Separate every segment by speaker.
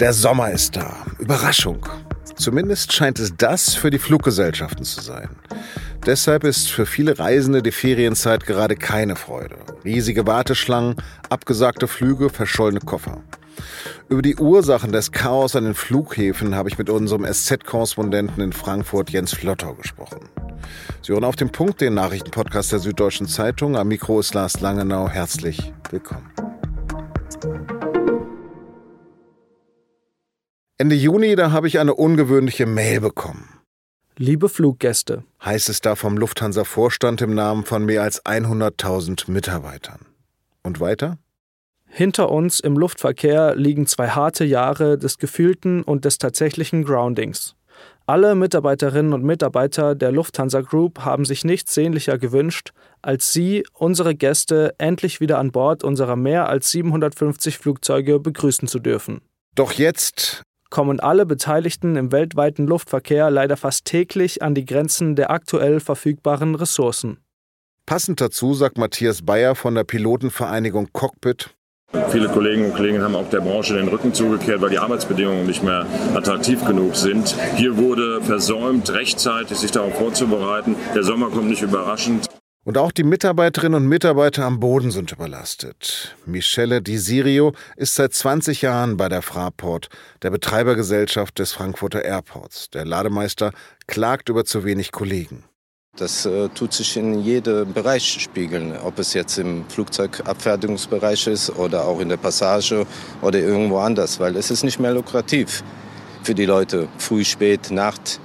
Speaker 1: Der Sommer ist da. Überraschung. Zumindest scheint es das für die Fluggesellschaften zu sein. Deshalb ist für viele Reisende die Ferienzeit gerade keine Freude. Riesige Warteschlangen, abgesagte Flüge, verschollene Koffer. Über die Ursachen des Chaos an den Flughäfen habe ich mit unserem SZ-Korrespondenten in Frankfurt Jens Flottau gesprochen. Sie hören auf dem Punkt den Nachrichtenpodcast der Süddeutschen Zeitung. Am Mikro ist Lars Langenau. Herzlich willkommen. Ende Juni, da habe ich eine ungewöhnliche Mail bekommen.
Speaker 2: Liebe Fluggäste,
Speaker 1: heißt es da vom Lufthansa-Vorstand im Namen von mehr als 100.000 Mitarbeitern. Und weiter?
Speaker 2: Hinter uns im Luftverkehr liegen zwei harte Jahre des gefühlten und des tatsächlichen Groundings. Alle Mitarbeiterinnen und Mitarbeiter der Lufthansa Group haben sich nichts sehnlicher gewünscht, als Sie, unsere Gäste, endlich wieder an Bord unserer mehr als 750 Flugzeuge begrüßen zu dürfen.
Speaker 1: Doch jetzt
Speaker 2: kommen alle Beteiligten im weltweiten Luftverkehr leider fast täglich an die Grenzen der aktuell verfügbaren Ressourcen.
Speaker 1: Passend dazu sagt Matthias Bayer von der Pilotenvereinigung Cockpit,
Speaker 3: Viele Kolleginnen und Kollegen haben auch der Branche den Rücken zugekehrt, weil die Arbeitsbedingungen nicht mehr attraktiv genug sind. Hier wurde versäumt, rechtzeitig sich darauf vorzubereiten. Der Sommer kommt nicht überraschend.
Speaker 1: Und auch die Mitarbeiterinnen und Mitarbeiter am Boden sind überlastet. Michele Di Sirio ist seit 20 Jahren bei der Fraport, der Betreibergesellschaft des Frankfurter Airports. Der Lademeister klagt über zu wenig Kollegen.
Speaker 4: Das äh, tut sich in jedem Bereich spiegeln, ob es jetzt im Flugzeugabfertigungsbereich ist oder auch in der Passage oder irgendwo anders, weil es ist nicht mehr lukrativ für die Leute, früh, spät, Nacht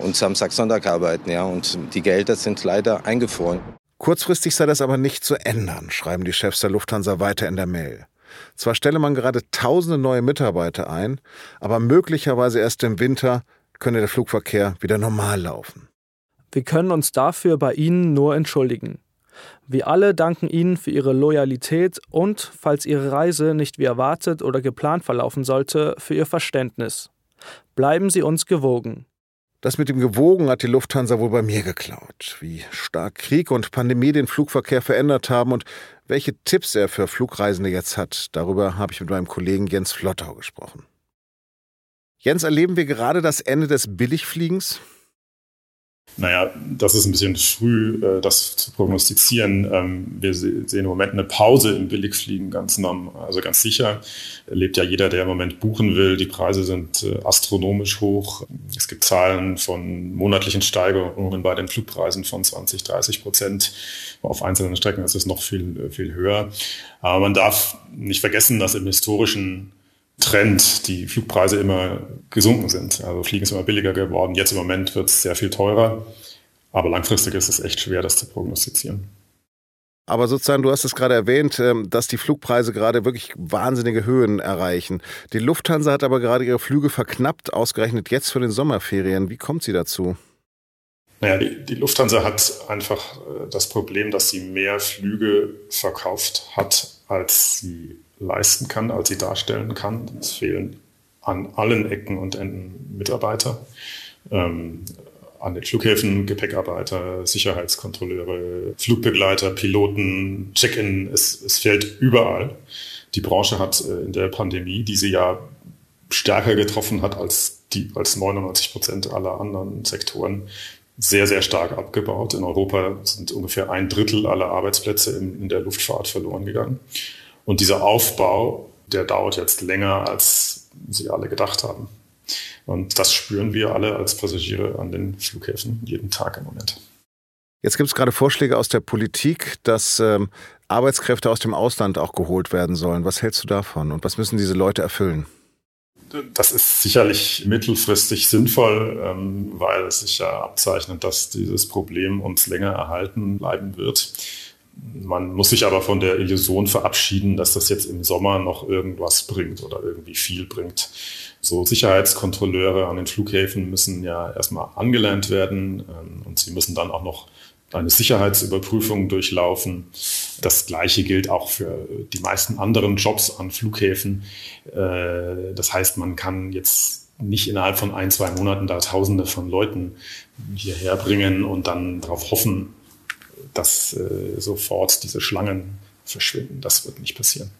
Speaker 4: und Samstag, Sonntag arbeiten. Ja, und die Gelder sind leider eingefroren.
Speaker 1: Kurzfristig sei das aber nicht zu ändern, schreiben die Chefs der Lufthansa weiter in der Mail. Zwar stelle man gerade tausende neue Mitarbeiter ein, aber möglicherweise erst im Winter könne der Flugverkehr wieder normal laufen.
Speaker 2: Wir können uns dafür bei Ihnen nur entschuldigen. Wir alle danken Ihnen für Ihre Loyalität und, falls Ihre Reise nicht wie erwartet oder geplant verlaufen sollte, für Ihr Verständnis. Bleiben Sie uns gewogen.
Speaker 1: Das mit dem Gewogen hat die Lufthansa wohl bei mir geklaut. Wie stark Krieg und Pandemie den Flugverkehr verändert haben und welche Tipps er für Flugreisende jetzt hat, darüber habe ich mit meinem Kollegen Jens Flottau gesprochen. Jens, erleben wir gerade das Ende des Billigfliegens?
Speaker 5: Naja, das ist ein bisschen früh, äh, das zu prognostizieren. Ähm, wir sehen im Moment eine Pause im Billigfliegen ganz norm, also ganz sicher. Erlebt ja jeder, der im Moment buchen will. Die Preise sind äh, astronomisch hoch. Es gibt Zahlen von monatlichen Steigerungen bei den Flugpreisen von 20, 30 Prozent. Auf einzelnen Strecken ist es noch viel, äh, viel höher. Aber man darf nicht vergessen, dass im historischen Trend die Flugpreise immer gesunken sind. Also Fliegen ist immer billiger geworden. Jetzt im Moment wird es sehr viel teurer. Aber langfristig ist es echt schwer, das zu prognostizieren.
Speaker 1: Aber sozusagen, du hast es gerade erwähnt, ähm, dass die Flugpreise gerade wirklich wahnsinnige Höhen erreichen. Die Lufthansa hat aber gerade ihre Flüge verknappt, ausgerechnet jetzt für den Sommerferien. Wie kommt sie dazu?
Speaker 5: Naja, die, die Lufthansa hat einfach äh, das Problem, dass sie mehr Flüge verkauft hat, als sie leisten kann, als sie darstellen kann. Es fehlen an allen Ecken und Enden Mitarbeiter. Ähm, an den Flughäfen Gepäckarbeiter, Sicherheitskontrolleure, Flugbegleiter, Piloten, Check-in, es, es fehlt überall. Die Branche hat äh, in der Pandemie, die sie ja stärker getroffen hat als, die, als 99 Prozent aller anderen Sektoren, sehr, sehr stark abgebaut. In Europa sind ungefähr ein Drittel aller Arbeitsplätze in, in der Luftfahrt verloren gegangen. Und dieser Aufbau, der dauert jetzt länger, als sie alle gedacht haben. Und das spüren wir alle als Passagiere an den Flughäfen jeden Tag im Moment.
Speaker 1: Jetzt gibt es gerade Vorschläge aus der Politik, dass ähm, Arbeitskräfte aus dem Ausland auch geholt werden sollen. Was hältst du davon und was müssen diese Leute erfüllen?
Speaker 5: Das ist sicherlich mittelfristig sinnvoll, ähm, weil es sich ja abzeichnet, dass dieses Problem uns länger erhalten bleiben wird. Man muss sich aber von der Illusion verabschieden, dass das jetzt im Sommer noch irgendwas bringt oder irgendwie viel bringt. So Sicherheitskontrolleure an den Flughäfen müssen ja erstmal angelernt werden ähm, und sie müssen dann auch noch eine Sicherheitsüberprüfung durchlaufen. Das Gleiche gilt auch für die meisten anderen Jobs an Flughäfen. Äh, das heißt, man kann jetzt nicht innerhalb von ein, zwei Monaten da Tausende von Leuten hierher bringen und dann darauf hoffen, dass äh, sofort diese Schlangen verschwinden. Das wird nicht passieren.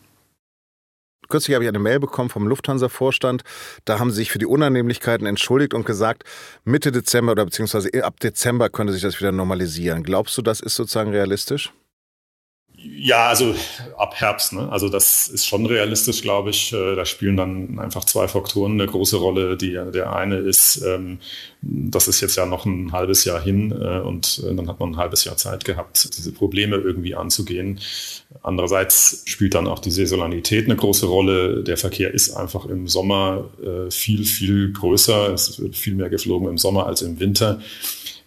Speaker 1: kürzlich habe ich eine Mail bekommen vom Lufthansa-Vorstand. Da haben sie sich für die Unannehmlichkeiten entschuldigt und gesagt, Mitte Dezember oder beziehungsweise ab Dezember könnte sich das wieder normalisieren. Glaubst du, das ist sozusagen realistisch?
Speaker 5: Ja, also ab Herbst. Ne? Also das ist schon realistisch, glaube ich. Äh, da spielen dann einfach zwei Faktoren eine große Rolle. Die, der eine ist, ähm, das ist jetzt ja noch ein halbes Jahr hin äh, und äh, dann hat man ein halbes Jahr Zeit gehabt, diese Probleme irgendwie anzugehen. Andererseits spielt dann auch die Saisonalität eine große Rolle. Der Verkehr ist einfach im Sommer viel, viel größer. Es wird viel mehr geflogen im Sommer als im Winter.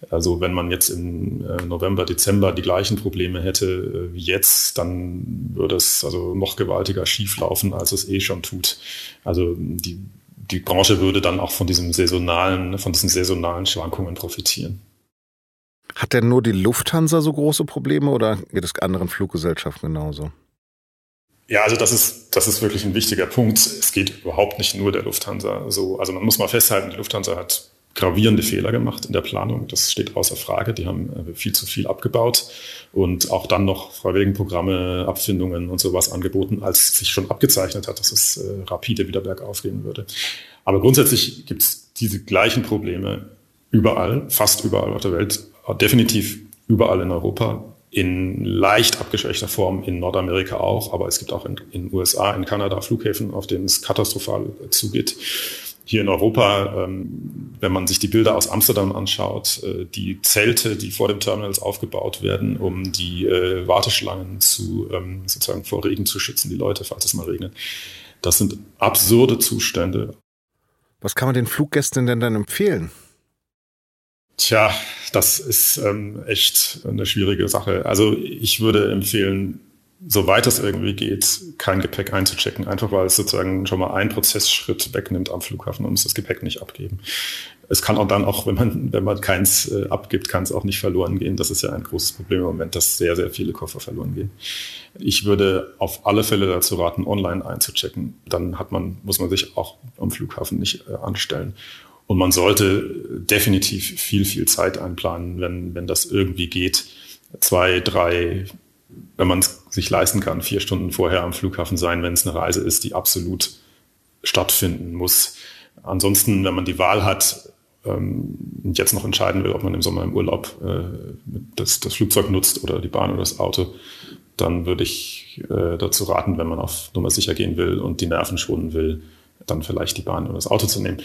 Speaker 5: Also wenn man jetzt im äh, November, Dezember die gleichen Probleme hätte äh, wie jetzt, dann würde es also noch gewaltiger schieflaufen, als es eh schon tut. Also die, die Branche würde dann auch von diesem saisonalen, von diesen saisonalen Schwankungen profitieren.
Speaker 1: Hat denn nur die Lufthansa so große Probleme oder geht es anderen Fluggesellschaften genauso?
Speaker 5: Ja, also das ist, das ist wirklich ein wichtiger Punkt. Es geht überhaupt nicht nur der Lufthansa so. Also man muss mal festhalten, die Lufthansa hat gravierende Fehler gemacht in der Planung. Das steht außer Frage. Die haben äh, viel zu viel abgebaut und auch dann noch Freiwilligenprogramme, Abfindungen und sowas angeboten, als sich schon abgezeichnet hat, dass es äh, rapide wieder bergauf gehen würde. Aber grundsätzlich gibt es diese gleichen Probleme überall, fast überall auf der Welt, definitiv überall in Europa, in leicht abgeschwächter Form in Nordamerika auch, aber es gibt auch in den USA, in Kanada Flughäfen, auf denen es katastrophal zugeht hier in Europa, ähm, wenn man sich die Bilder aus Amsterdam anschaut, äh, die Zelte, die vor den Terminals aufgebaut werden, um die äh, Warteschlangen zu ähm, sozusagen vor Regen zu schützen, die Leute, falls es mal regnet. Das sind absurde Zustände.
Speaker 1: Was kann man den Fluggästen denn dann empfehlen?
Speaker 5: Tja, das ist ähm, echt eine schwierige Sache. Also ich würde empfehlen, soweit es irgendwie geht, kein Gepäck einzuchecken, einfach weil es sozusagen schon mal einen Prozessschritt wegnimmt am Flughafen und muss das Gepäck nicht abgeben. Es kann auch dann auch, wenn man, wenn man keins äh, abgibt, kann es auch nicht verloren gehen. Das ist ja ein großes Problem im Moment, dass sehr, sehr viele Koffer verloren gehen. Ich würde auf alle Fälle dazu raten, online einzuchecken. Dann hat man, muss man sich auch am Flughafen nicht äh, anstellen. Und man sollte definitiv viel, viel Zeit einplanen, wenn, wenn das irgendwie geht. Zwei, drei, wenn man es sich leisten kann, vier Stunden vorher am Flughafen sein, wenn es eine Reise ist, die absolut stattfinden muss. Ansonsten, wenn man die Wahl hat ähm, und jetzt noch entscheiden will, ob man im Sommer im Urlaub äh, das, das Flugzeug nutzt oder die Bahn oder das Auto, dann würde ich äh, dazu raten, wenn man auf Nummer sicher gehen will und die Nerven schonen will, dann vielleicht die Bahn oder das Auto zu nehmen.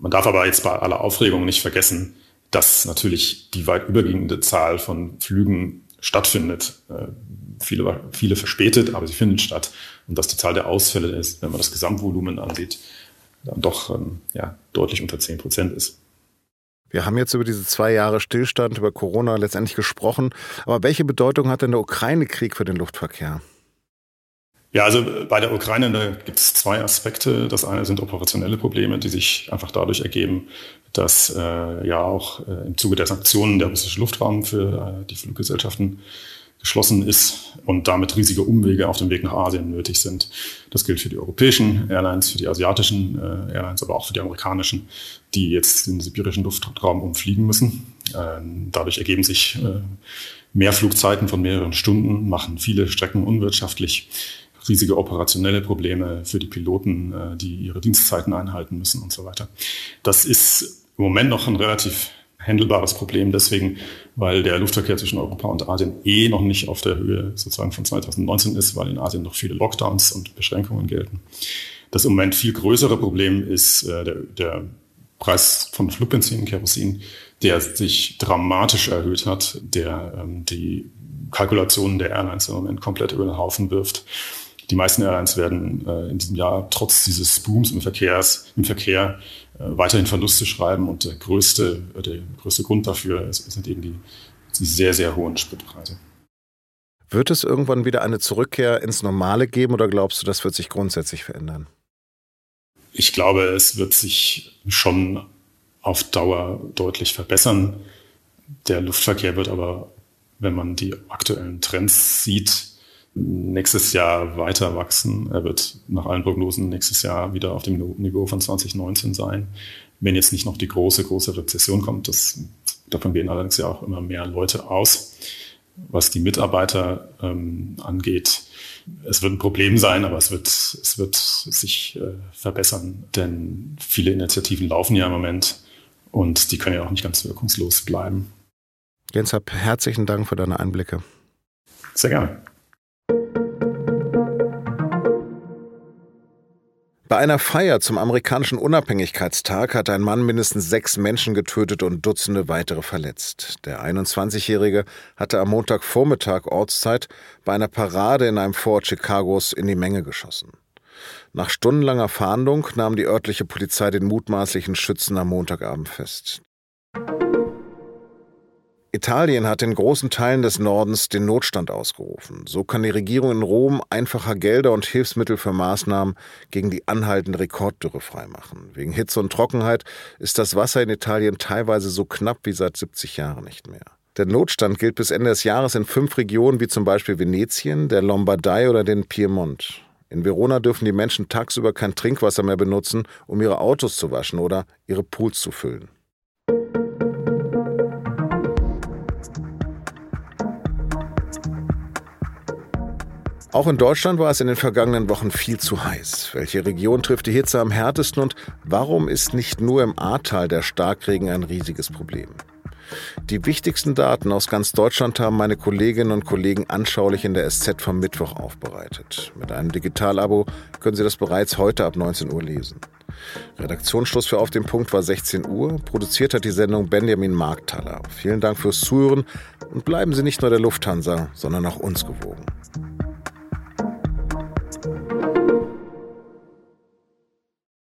Speaker 5: Man darf aber jetzt bei aller Aufregung nicht vergessen, dass natürlich die weit überwiegende Zahl von Flügen stattfindet. Äh, viele, viele verspätet, aber sie finden statt. Und dass die Zahl der Ausfälle ist, wenn man das Gesamtvolumen ansieht, dann doch ähm, ja, deutlich unter 10 Prozent ist.
Speaker 1: Wir haben jetzt über diese zwei Jahre Stillstand, über Corona letztendlich gesprochen. Aber welche Bedeutung hat denn der Ukraine-Krieg für den Luftverkehr?
Speaker 5: Ja, also bei der Ukraine gibt es zwei Aspekte. Das eine sind operationelle Probleme, die sich einfach dadurch ergeben, dass äh, ja auch äh, im Zuge der Sanktionen der russische Luftraum für äh, die Fluggesellschaften geschlossen ist und damit riesige Umwege auf dem Weg nach Asien nötig sind. Das gilt für die europäischen Airlines, für die asiatischen äh, Airlines, aber auch für die amerikanischen, die jetzt den sibirischen Luftraum umfliegen müssen. Äh, dadurch ergeben sich äh, mehr Flugzeiten von mehreren Stunden, machen viele Strecken unwirtschaftlich, riesige operationelle Probleme für die Piloten, äh, die ihre Dienstzeiten einhalten müssen und so weiter. Das ist im Moment noch ein relativ handelbares Problem deswegen, weil der Luftverkehr zwischen Europa und Asien eh noch nicht auf der Höhe sozusagen von 2019 ist, weil in Asien noch viele Lockdowns und Beschränkungen gelten. Das im Moment viel größere Problem ist äh, der, der Preis von Flugbenzin, Kerosin, der sich dramatisch erhöht hat, der ähm, die Kalkulationen der Airlines im Moment komplett über den Haufen wirft. Die meisten Airlines werden äh, in diesem Jahr trotz dieses Booms im, Verkehrs, im Verkehr weiterhin Verluste schreiben und der größte, äh, der größte Grund dafür sind eben die, die sehr, sehr hohen Spritpreise.
Speaker 1: Wird es irgendwann wieder eine Zurückkehr ins Normale geben oder glaubst du, das wird sich grundsätzlich verändern?
Speaker 5: Ich glaube, es wird sich schon auf Dauer deutlich verbessern. Der Luftverkehr wird aber, wenn man die aktuellen Trends sieht, nächstes Jahr weiter wachsen. Er wird nach allen Prognosen nächstes Jahr wieder auf dem Niveau von 2019 sein, wenn jetzt nicht noch die große, große Rezession kommt. Das, davon gehen allerdings ja auch immer mehr Leute aus. was die Mitarbeiter ähm, angeht. Es wird ein Problem sein, aber es wird, es wird sich äh, verbessern, denn viele Initiativen laufen ja im Moment und die können ja auch nicht ganz wirkungslos bleiben.
Speaker 1: Jens, hab herzlichen Dank für deine Einblicke.
Speaker 5: Sehr gerne.
Speaker 1: Bei einer Feier zum amerikanischen Unabhängigkeitstag hat ein Mann mindestens sechs Menschen getötet und Dutzende weitere verletzt. Der 21-Jährige hatte am Montagvormittag Ortszeit bei einer Parade in einem Vorort Chicagos in die Menge geschossen. Nach stundenlanger Fahndung nahm die örtliche Polizei den mutmaßlichen Schützen am Montagabend fest. Italien hat in großen Teilen des Nordens den Notstand ausgerufen. So kann die Regierung in Rom einfacher Gelder und Hilfsmittel für Maßnahmen gegen die anhaltende Rekorddürre freimachen. Wegen Hitze und Trockenheit ist das Wasser in Italien teilweise so knapp wie seit 70 Jahren nicht mehr. Der Notstand gilt bis Ende des Jahres in fünf Regionen wie zum Beispiel Venetien, der Lombardei oder den Piemont. In Verona dürfen die Menschen tagsüber kein Trinkwasser mehr benutzen, um ihre Autos zu waschen oder ihre Pools zu füllen. Auch in Deutschland war es in den vergangenen Wochen viel zu heiß. Welche Region trifft die Hitze am härtesten und warum ist nicht nur im Ahrtal der Starkregen ein riesiges Problem? Die wichtigsten Daten aus ganz Deutschland haben meine Kolleginnen und Kollegen anschaulich in der SZ vom Mittwoch aufbereitet. Mit einem Digitalabo können Sie das bereits heute ab 19 Uhr lesen. Redaktionsschluss für Auf dem Punkt war 16 Uhr. Produziert hat die Sendung Benjamin Markthaler. Vielen Dank fürs Zuhören und bleiben Sie nicht nur der Lufthansa, sondern auch uns gewogen.